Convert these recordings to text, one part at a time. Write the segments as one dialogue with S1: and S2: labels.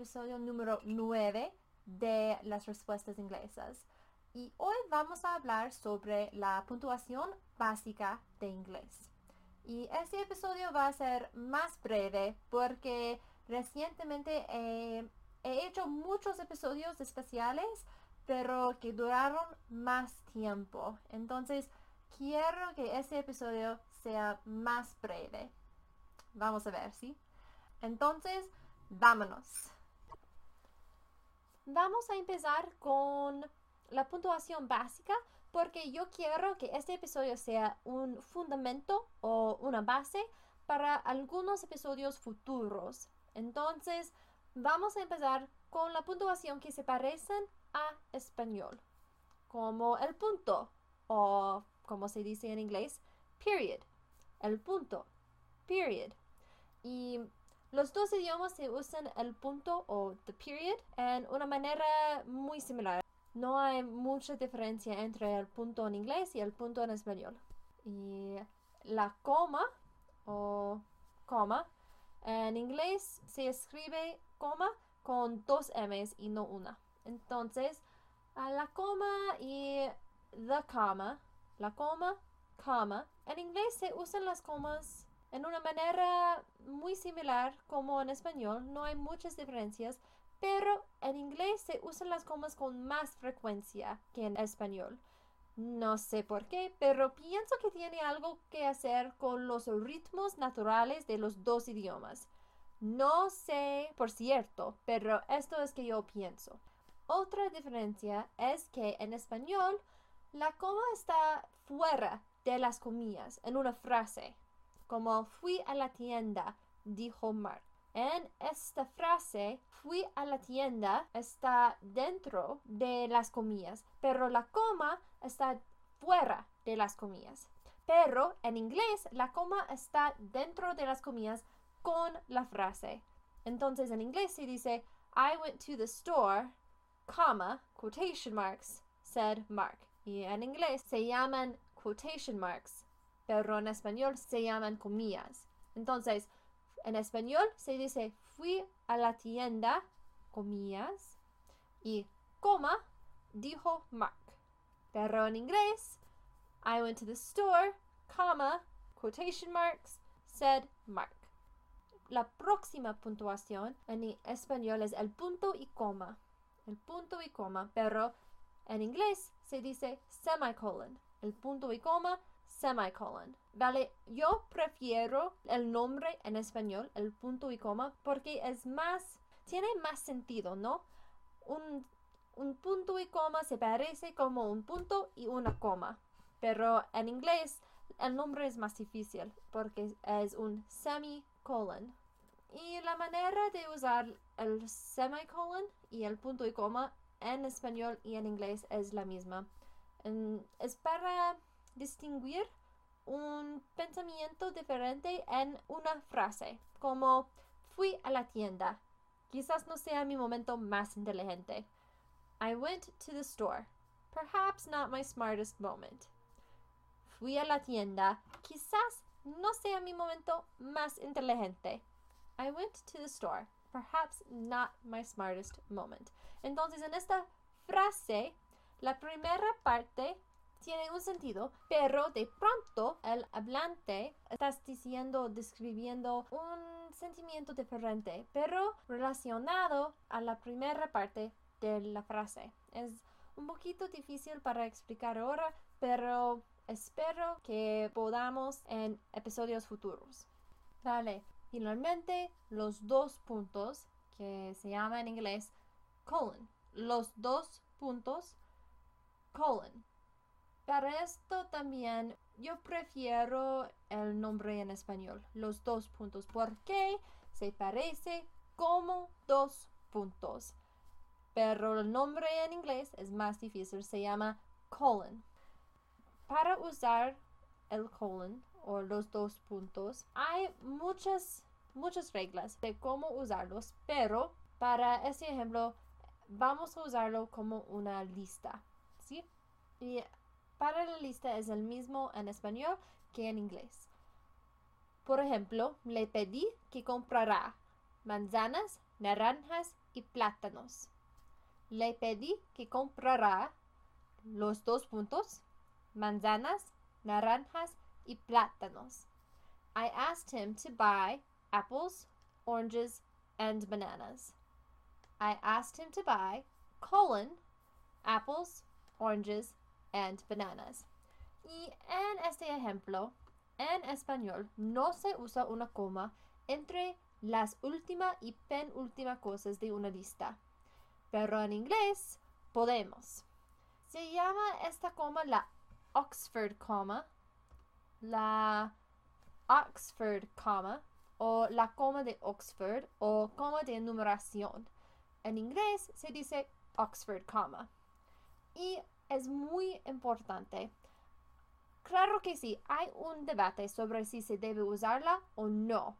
S1: episodio número 9 de las respuestas inglesas. Y hoy vamos a hablar sobre la puntuación básica de inglés. Y este episodio va a ser más breve porque recientemente he hecho muchos episodios especiales, pero que duraron más tiempo. Entonces, quiero que este episodio sea más breve. Vamos a ver, ¿sí? Entonces, vámonos. Vamos a empezar con la puntuación básica porque yo quiero que este episodio sea un fundamento o una base para algunos episodios futuros. Entonces, vamos a empezar con la puntuación que se parecen a español, como el punto o como se dice en inglés, period, el punto, period. Y los dos idiomas se usan el punto o the period en una manera muy similar. No hay mucha diferencia entre el punto en inglés y el punto en español. Y la coma o coma en inglés se escribe coma con dos M's y no una. Entonces, la coma y the comma, la coma, coma. En inglés se usan las comas en una manera muy similar como en español. No hay muchas diferencias, pero en inglés se usan las comas con más frecuencia que en español. No sé por qué, pero pienso que tiene algo que hacer con los ritmos naturales de los dos idiomas. No sé, por cierto, pero esto es que yo pienso. Otra diferencia es que en español la coma está fuera de las comillas en una frase, como fui a la tienda, dijo Mark. En esta frase, fui a la tienda está dentro de las comillas, pero la coma está fuera de las comillas. Pero en inglés, la coma está dentro de las comillas con la frase. Entonces en inglés se dice I went to the store, comma, quotation marks, said Mark. Y en inglés se llaman quotation marks, pero en español se llaman comillas. Entonces, en español se dice fui a la tienda, comillas, y coma, dijo Mark. Pero en inglés, I went to the store, comma, quotation marks, said Mark. La próxima puntuación en español es el punto y coma. El punto y coma, pero en inglés se dice semicolon. El punto y coma semicolon. Vale, yo prefiero el nombre en español, el punto y coma, porque es más, tiene más sentido, ¿no? Un, un punto y coma se parece como un punto y una coma. Pero en inglés el nombre es más difícil porque es un semicolon. Y la manera de usar el semicolon y el punto y coma en español y en inglés es la misma. es para distinguir un pensamiento diferente en una frase, como fui a la tienda. Quizás no sea mi momento más inteligente. I went to the store. Perhaps not my smartest moment. Fui a la tienda. Quizás no sea mi momento más inteligente. I went to the store. Perhaps not my smartest moment. Entonces, en esta frase, la primera parte tiene un sentido, pero de pronto el hablante está diciendo, describiendo un sentimiento diferente, pero relacionado a la primera parte de la frase. Es un poquito difícil para explicar ahora, pero espero que podamos en episodios futuros. Vale, finalmente los dos puntos que se llama en inglés colon. Los dos puntos colon. Para esto también yo prefiero el nombre en español, los dos puntos, porque se parece como dos puntos. Pero el nombre en inglés es más difícil, se llama colon. Para usar el colon o los dos puntos, hay muchas, muchas reglas de cómo usarlos, pero para este ejemplo vamos a usarlo como una lista, ¿sí? Y para la lista es el mismo en español que en inglés. Por ejemplo, le pedí que comprara manzanas, naranjas, y plátanos. Le pedí que comprara los dos puntos, manzanas, naranjas y plátanos. I asked him to buy apples, oranges, and bananas. I asked him to buy colon, apples, oranges, and bananas. Y en este ejemplo, en español no se usa una coma entre las última y penúltima cosas de una lista. Pero en inglés podemos. Se llama esta coma la Oxford coma, la Oxford coma o la coma de Oxford o coma de numeración. En inglés se dice Oxford comma. Es muy importante. Claro que sí, hay un debate sobre si se debe usarla o no.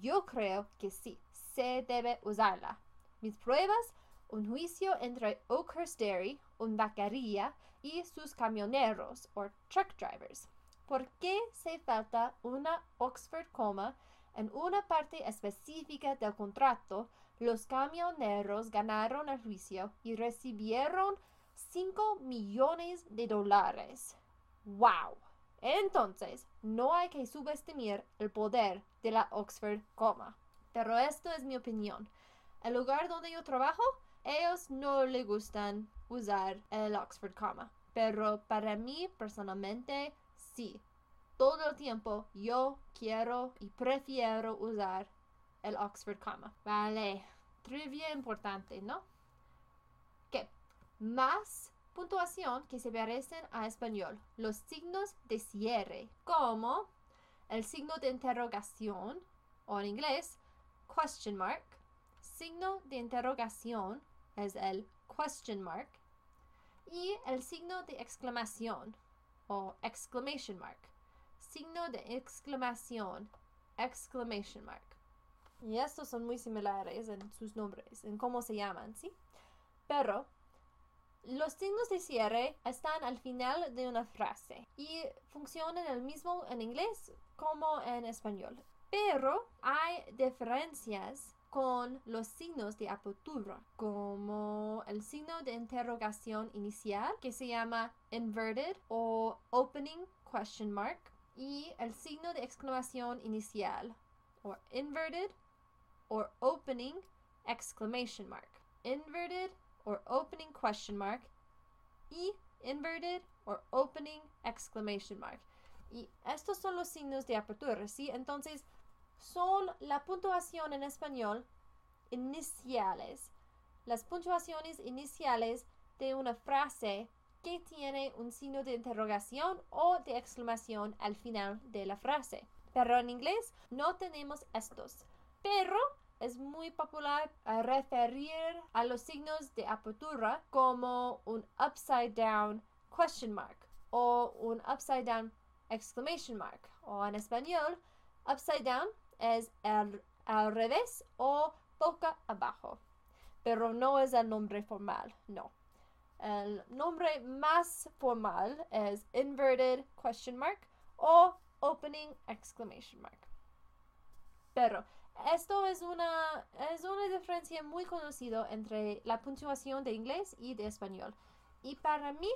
S1: Yo creo que sí, se debe usarla. Mis pruebas, un juicio entre Oakhurst Dairy, un vaquería, y sus camioneros o truck drivers. ¿Por qué se falta una Oxford coma en una parte específica del contrato? Los camioneros ganaron el juicio y recibieron 5 millones de dólares. ¡Wow! Entonces, no hay que subestimar el poder de la Oxford coma. Pero esto es mi opinión. El lugar donde yo trabajo, ellos no le gustan usar el Oxford comma. Pero para mí personalmente, sí. Todo el tiempo yo quiero y prefiero usar el Oxford comma. Vale. Trivia importante, ¿no? Más puntuación que se parecen a español. Los signos de cierre, como el signo de interrogación, o en inglés, question mark. Signo de interrogación es el question mark. Y el signo de exclamación, o exclamation mark. Signo de exclamación, exclamation mark. Y estos son muy similares en sus nombres, en cómo se llaman, ¿sí? Pero los signos de cierre están al final de una frase y funcionan el mismo en inglés como en español. Pero hay diferencias con los signos de apertura, como el signo de interrogación inicial que se llama inverted o opening question mark y el signo de exclamación inicial o inverted or opening exclamation mark. Inverted or opening question mark y inverted or opening exclamation mark. Y estos son los signos de apertura, ¿sí? Entonces, son la puntuación en español iniciales. Las puntuaciones iniciales de una frase que tiene un signo de interrogación o de exclamación al final de la frase. Pero en inglés no tenemos estos. Pero es muy popular referir a los signos de apertura como un upside down question mark o un upside down exclamation mark o en español upside down es el, al revés o boca abajo pero no es el nombre formal no. El nombre más formal es inverted question mark o opening exclamation mark. Pero esto es una, es una diferencia muy conocida entre la puntuación de inglés y de español. Y para mí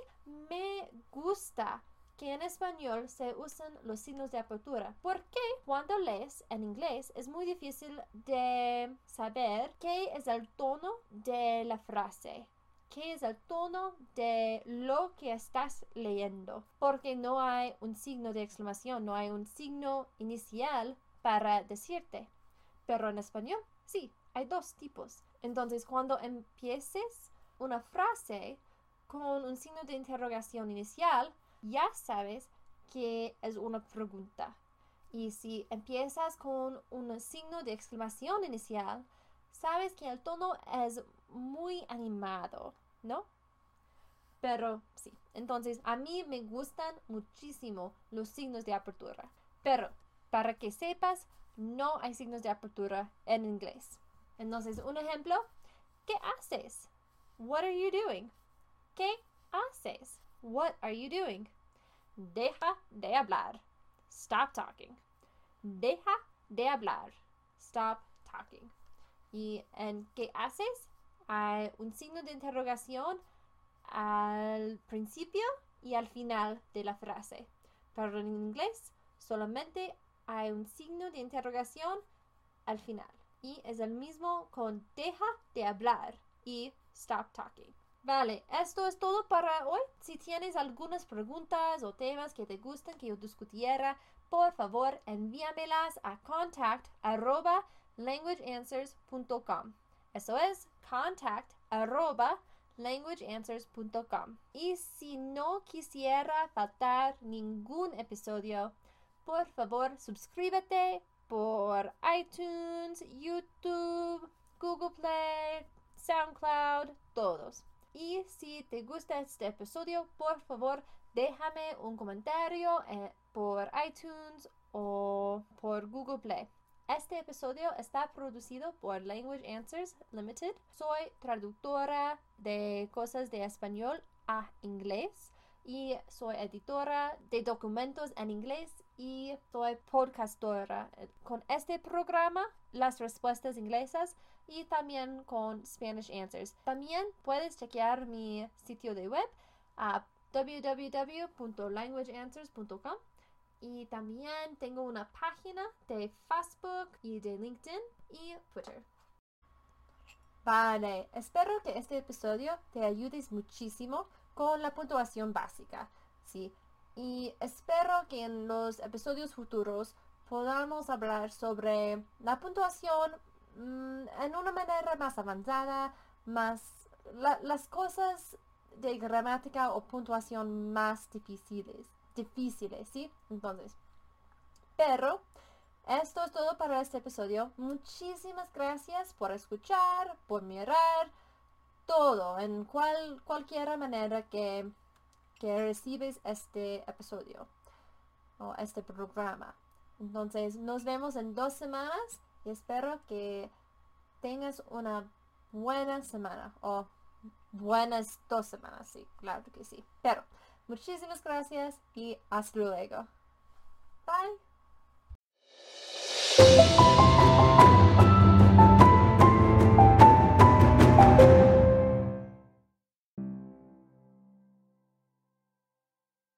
S1: me gusta que en español se usan los signos de apertura, porque cuando lees en inglés es muy difícil de saber qué es el tono de la frase, qué es el tono de lo que estás leyendo, porque no hay un signo de exclamación, no hay un signo inicial para decirte. Pero en español, sí, hay dos tipos. Entonces, cuando empieces una frase con un signo de interrogación inicial, ya sabes que es una pregunta. Y si empiezas con un signo de exclamación inicial, sabes que el tono es muy animado, ¿no? Pero sí, entonces a mí me gustan muchísimo los signos de apertura. Pero para que sepas, no hay signos de apertura en inglés. Entonces, un ejemplo, ¿qué haces? What are you doing? ¿Qué haces? What are you doing? Deja de hablar. Stop talking. Deja de hablar. Stop talking. Y en ¿qué haces? hay un signo de interrogación al principio y al final de la frase. Pero en inglés solamente hay un signo de interrogación al final. Y es el mismo con deja de hablar y stop talking. Vale, esto es todo para hoy. Si tienes algunas preguntas o temas que te gusten que yo discutiera, por favor envíamelas a contact languageanswers.com. Eso es contact languageanswers.com. Y si no quisiera faltar ningún episodio, por favor suscríbete por iTunes, YouTube, Google Play, SoundCloud, todos. Y si te gusta este episodio, por favor, déjame un comentario eh, por iTunes o por Google Play. Este episodio está producido por Language Answers Limited. Soy traductora de cosas de español a inglés y soy editora de documentos en inglés y soy podcastora con este programa, las respuestas inglesas y también con Spanish Answers. También puedes chequear mi sitio de web a www.languageanswers.com y también tengo una página de Facebook y de LinkedIn y Twitter. Vale, espero que este episodio te ayude muchísimo con la puntuación básica. Sí, y espero que en los episodios futuros podamos hablar sobre la puntuación mm, en una manera más avanzada, más las cosas de gramática o puntuación más difíciles difíciles, ¿sí? Entonces, pero esto es todo para este episodio. Muchísimas gracias por escuchar, por mirar, todo, en cual, cualquier manera que, que recibes este episodio o este programa. Entonces, nos vemos en dos semanas y espero que tengas una buena semana o buenas dos semanas, sí, claro que sí. Pero Muchísimas gracias y hasta luego. Bye.